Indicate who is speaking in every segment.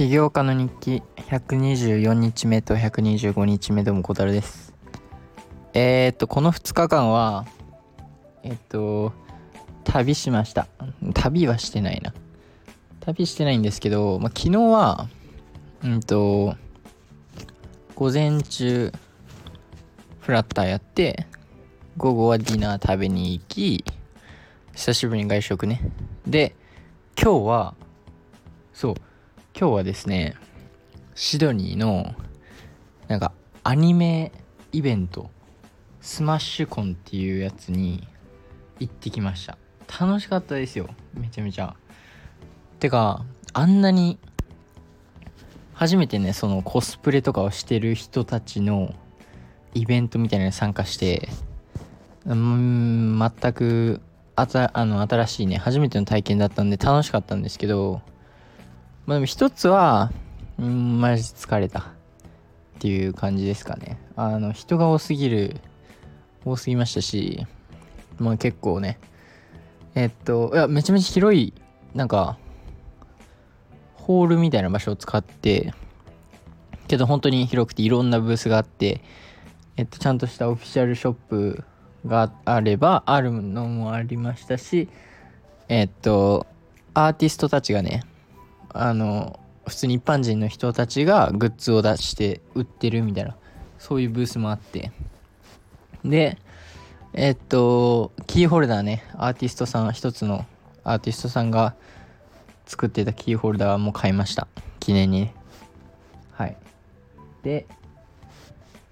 Speaker 1: 起業家の日記124日目と125日目どうも小樽です。えー、っとこの2日間はえっと旅しました。旅はしてないな。旅してないんですけど、まあ、昨日はうんと午前中フラッターやって午後はディナー食べに行き久しぶりに外食ね。で今日はそう今日はですねシドニーのなんかアニメイベントスマッシュコンっていうやつに行ってきました。楽しかったですよ。めちゃめちゃ。てかあんなに初めてねそのコスプレとかをしてる人たちのイベントみたいなのに参加してうん全くあたあの新しいね初めての体験だったんで楽しかったんですけどまあでも一つはうんマジ疲れたっていう感じですかね。あの人が多すぎる多すぎましたしまあ結構ね。えっといやめちゃめちゃ広いなんかホールみたいな場所を使ってけど本当に広くていろんなブースがあってえっとちゃんとしたオフィシャルショップがあればあるのもありましたしえっとアーティストたちがねあの普通に一般人の人たちがグッズを出して売ってるみたいなそういうブースもあって。でえっとキーホルダーねアーティストさん一つのアーティストさんが作ってたキーホルダーも買いました。記念に。はい。で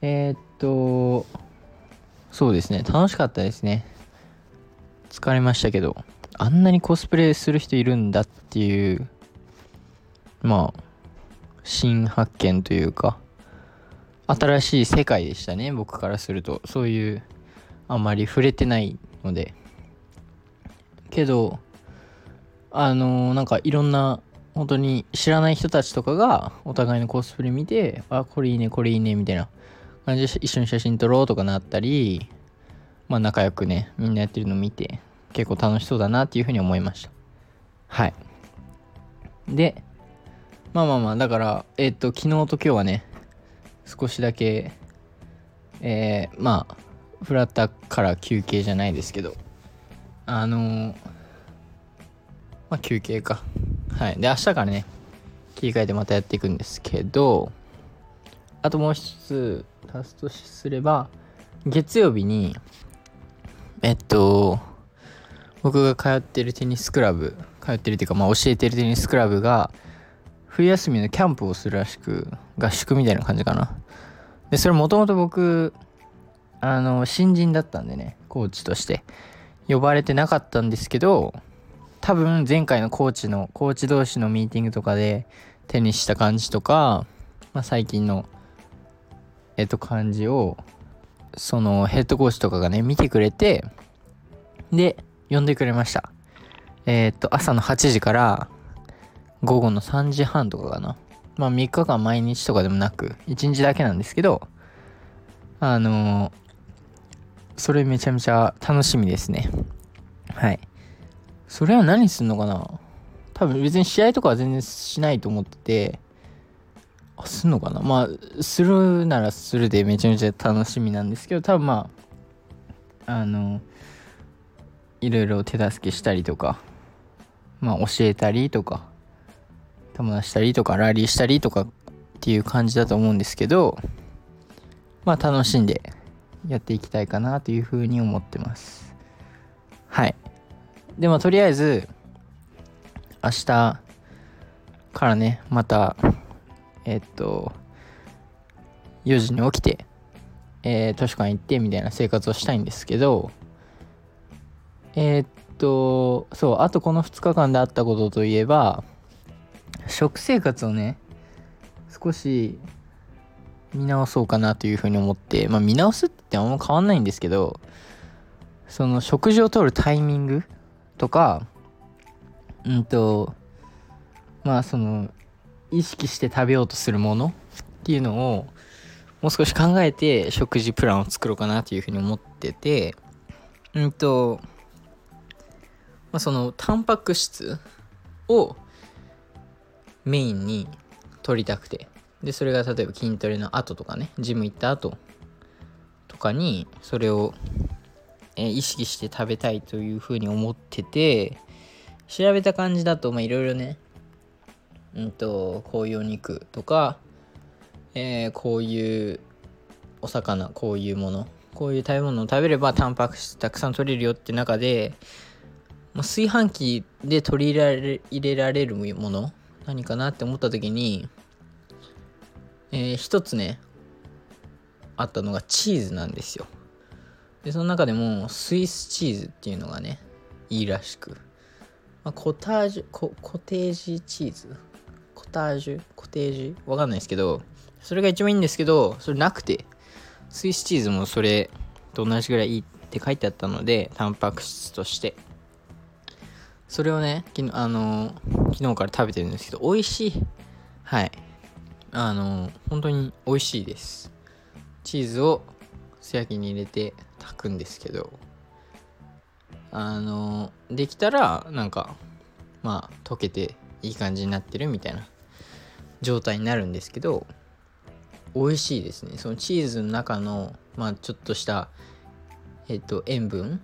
Speaker 1: えー、っとそうですね。楽しかったですね。疲れましたけどあんなにコスプレする人いるんだっていうまあ新発見というか新しい世界でしたね僕からすると。そういうあんまり触れてないので。けどあのー、なんかいろんな本当に知らない人たちとかがお互いのコスプレ見てあこれいいねこれいいねみたいな感じで一緒に写真撮ろうとかなったりまあ仲良くねみんなやってるの見て結構楽しそうだなっていうふうに思いました。はい。でまあまあまあだからえっ、と昨日と今日はね少しだけえー、まあフラッタから休憩じゃないですけどあのー、まあ休憩か。はい。で明日からね切り替えてまたやっていくんですけどあともう一つ足すとすれば月曜日にえっと僕が通ってるテニスクラブ通ってるっていうかまあ教えてるテニスクラブが冬休みのキャンプをするらしく合宿みたいな感じかな。でそれもともと僕あの新人だったんでねコーチとして。呼ばれてなかったんですけど多分前回のコーチのコーチ同士のミーティングとかで手にした感じとか、まあ、最近のえっと感じをそのヘッドコーチとかがね見てくれてで呼んでくれました。えー、っと朝の8時から午後の3時半とかかな。まあ3日間毎日とかでもなく1日だけなんですけどあのー、それめちゃめちゃ楽しみですね。はい。それは何すんのかな。多分別に試合とかは全然しないと思っててあすんのかな。まあするならするでめちゃめちゃ楽しみなんですけど多分まああのいろいろ手助けしたりとかまあ教えたりとか友達したりとかラリーしたりとかっていう感じだと思うんですけどまあ楽しんでやっていきたいかなというふうに思ってます。はい。でもとりあえず明日からねまたえっと、4時に起きて、えー、図書館行ってみたいな生活をしたいんですけど、えー、っと、そう、あとこの2日間であったことといえば、食生活をね、少し見直そうかなというふうに思って、まあ見直すってあんま変わんないんですけど、その食事をとるタイミングとか、うんと、まあその意識して食べようとするものっていうのをもう少し考えて食事プランを作ろうかなというふうに思っててうんと、まあ、そのタンパク質をメインに取りたくて。でそれが例えば筋トレの後とかねジム行った後とかにそれを、えー、意識して食べたいというふうに思ってて調べた感じだといろいろねうんとこういうお肉とか、えー、こういうお魚こういうものこういう食べ物を食べればタンパク質たくさん取れるよって中で炊飯器で取り入れられるもの何かなって思った時に、えー、一つねあったのがチーズなんですよ。でその中でもスイスチーズっていうのがねいいらしく、まあ、コタージュココテージチーズ？コタージュ？コテージ？わかんないですけどそれが一番いいんですけどそれなくてスイスチーズもそれと同じぐらいいいって書いてあったのでタンパク質として。それをね昨日あの昨日から食べてるんですけど美味しい。はい。あの本当に美味しいです。チーズを素焼きに入れて炊くんですけどあのできたらなんかまあ溶けていい感じになってるみたいな状態になるんですけど美味しいですね。そのチーズの中のまあちょっとしたえっと塩分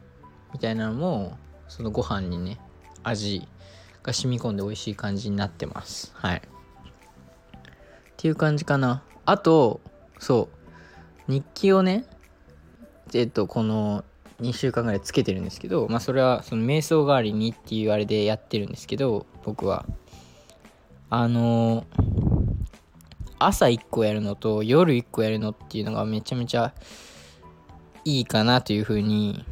Speaker 1: みたいなのもそのご飯にね味が染み込んで美味しい感じになってます。はい。っていう感じかな。あとそう。日記をねえっとこの2週間ぐらいつけてるんですけどまあそれはその瞑想代わりにっていうあれでやってるんですけど僕は。あの朝1個やるのと夜1個やるのっていうのがめちゃめちゃいいかなというふうに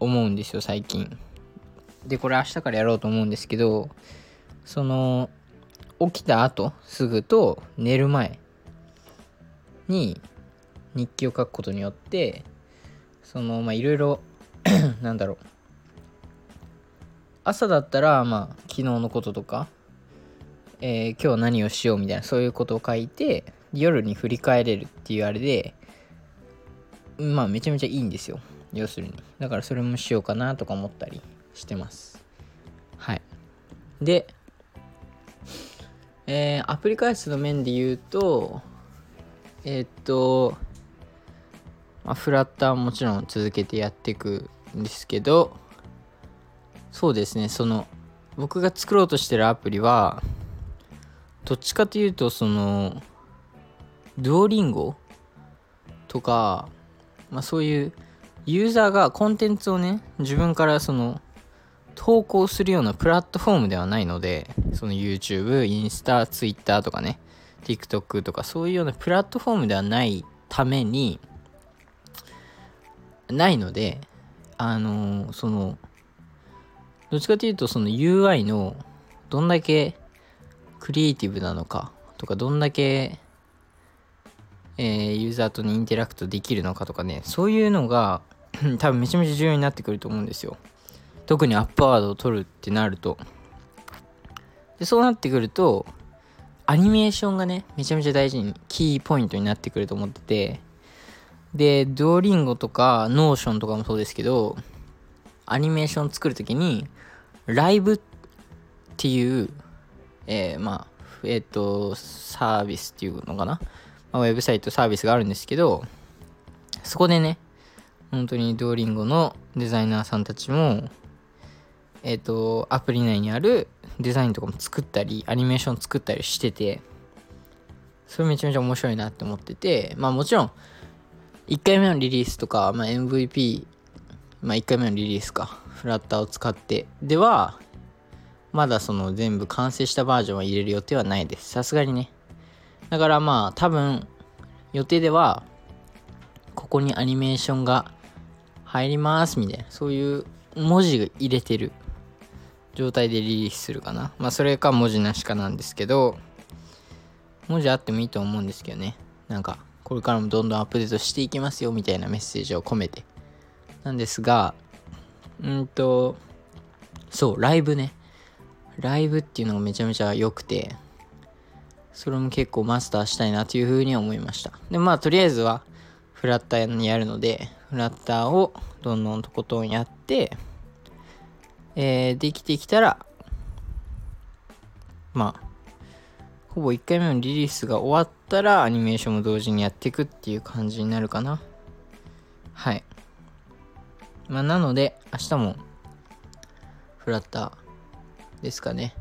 Speaker 1: 思うんですよ最近。でこれ明日からやろうと思うんですけどその起きた後すぐと寝る前に日記を書くことによってそのまあいろいろ なんだろう。朝だったらまあ昨日のこととかえー、今日何をしようみたいなそういうことを書いて夜に振り返れるっていうあれでまあめちゃめちゃいいんですよ。要するに。だからそれもしようかなとか思ったり。してます。はい。でえー、アプリ開発の面で言うとえー、っと、まあ、フラッターもちろん続けてやっていくんですけどそうですねその僕が作ろうとしてるアプリはどっちかというとそのドゥオリンゴとか、まあ、そういうユーザーがコンテンツをね自分からその投稿するようなプラットフォームではないのでその YouTube、インスタ、Twitter とかね TikTok とかそういうようなプラットフォームではないためにないのであのー、そのどっちかというとその UI のどんだけクリエイティブなのかとかどんだけ、えー、ユーザーとに interact できるのかとかねそういうのが 多分めちゃめちゃ重要になってくると思うんですよ。特にアップアワードを取るってなると。でそうなってくるとアニメーションがねめちゃめちゃ大事にキーポイントになってくると思ってて。で Duolingo とか Notion とかもそうですけどアニメーション作るときに Rive っていうえー、まあ、えっ、ー、と、サービスっていうのかな、まあ、ウェブサイトサービスがあるんですけど、そこでね、本当にドーリンゴのデザイナーさんたちも、えっ、ー、と、アプリ内にあるデザインとかも作ったり、アニメーション作ったりしてて、それめちゃめちゃ面白いなって思ってて、まあもちろん、1回目のリリースとか、まあ、MVP、まあ1回目のリリースか、フラッターを使ってでは、まだその全部完成したバージョンは入れる予定はないです。さすがにね。だからまあ多分予定ではここにアニメーションが入りますみたいなそういう文字が入れてる状態でリリースするかな。まあそれか文字なしかなんですけど文字あってもいいと思うんですけどね。なんかこれからもどんどんアップデートしていきますよみたいなメッセージを込めて。なんですが、うんと、そう、ライブね。ライブっていうのがめちゃめちゃ良くて、それも結構マスターしたいなというふうに思いました。で、まあとりあえずはフラッターにやるので、フラッターをどんどんとことんやって、えー、できてきたら、まあ、ほぼ1回目のリリースが終わったらアニメーションも同時にやっていくっていう感じになるかな。はい。まあなので明日もフラッターですかね。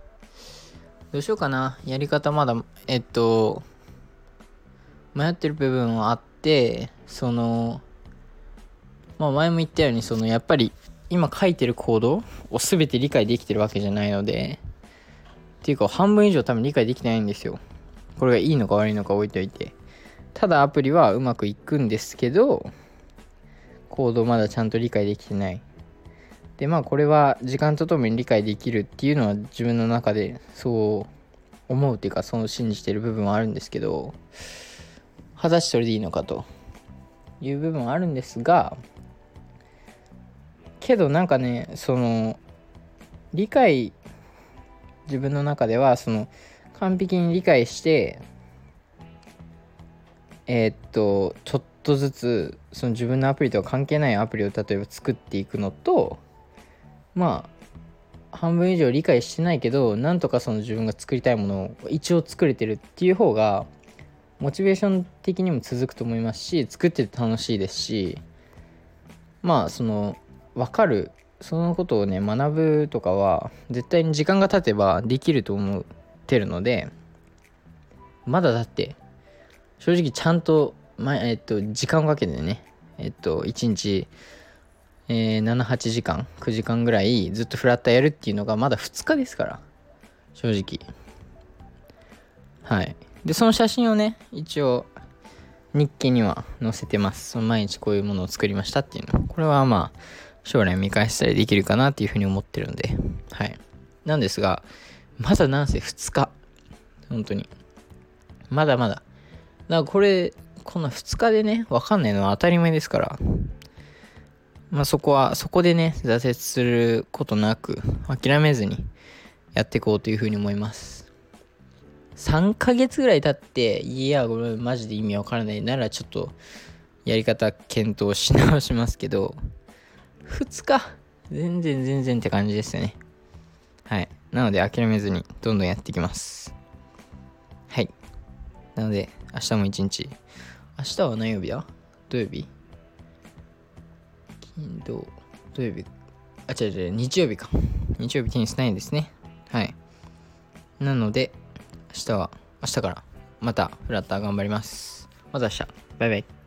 Speaker 1: どうしようかな。やり方まだえっと迷ってる部分はあってそのまあ前も言ったようにそのやっぱり今書いてるコードを全て理解できてるわけじゃないのでっていうか半分以上多分理解できてないんですよ。これがいいのか悪いのか置いといて。ただアプリはうまくいくんですけどコードまだちゃんと理解できてない。でまあこれは時間とともに理解できるっていうのは自分の中でそう思うっていうかその信じてる部分はあるんですけど果たしてそれでいいのかという部分はあるんですがけどなんかねその理解自分の中ではその完璧に理解してえー、っとちょっとずつその自分のアプリとは関係ないアプリを例えば作っていくのとまあ半分以上理解してないけどなんとかその自分が作りたいものを一応作れてるっていう方がモチベーション的にも続くと思いますし作ってて楽しいですしまあその分かる。そのことをね学ぶとかは絶対に時間が経てばできると思ってるのでまだだって正直ちゃんと、まえっと、時間をかけてねえっと1日えー、78時間9時間ぐらいずっとフラッターやるっていうのがまだ2日ですから正直。はい。でその写真をね一応日記には載せてます。その毎日こういうものを作りましたっていうの。これはまあ将来見返したりできるかなっていうふうに思ってるんで。はい。なんですがまだなんせ2日。本当に。まだまだ。だからこれこの2日でねわかんないのは当たり前ですから。まあそこは、そこでね、挫折することなく、諦めずにやっていこうというふうに思います。3ヶ月ぐらい経って、いや、これマジで意味わからないなら、ちょっと、やり方検討し直しますけど、2日、全然全然って感じですよね。はい。なので諦めずに、どんどんやっていきます。はい。なので、明日も一日。明日は何曜日だ？土曜日？金土、土曜日、あ、違う違う、日曜日か。日曜日テニスないんですね。はい。なので、明日は、明日からまたフラッター頑張ります。また明日。バイバイ。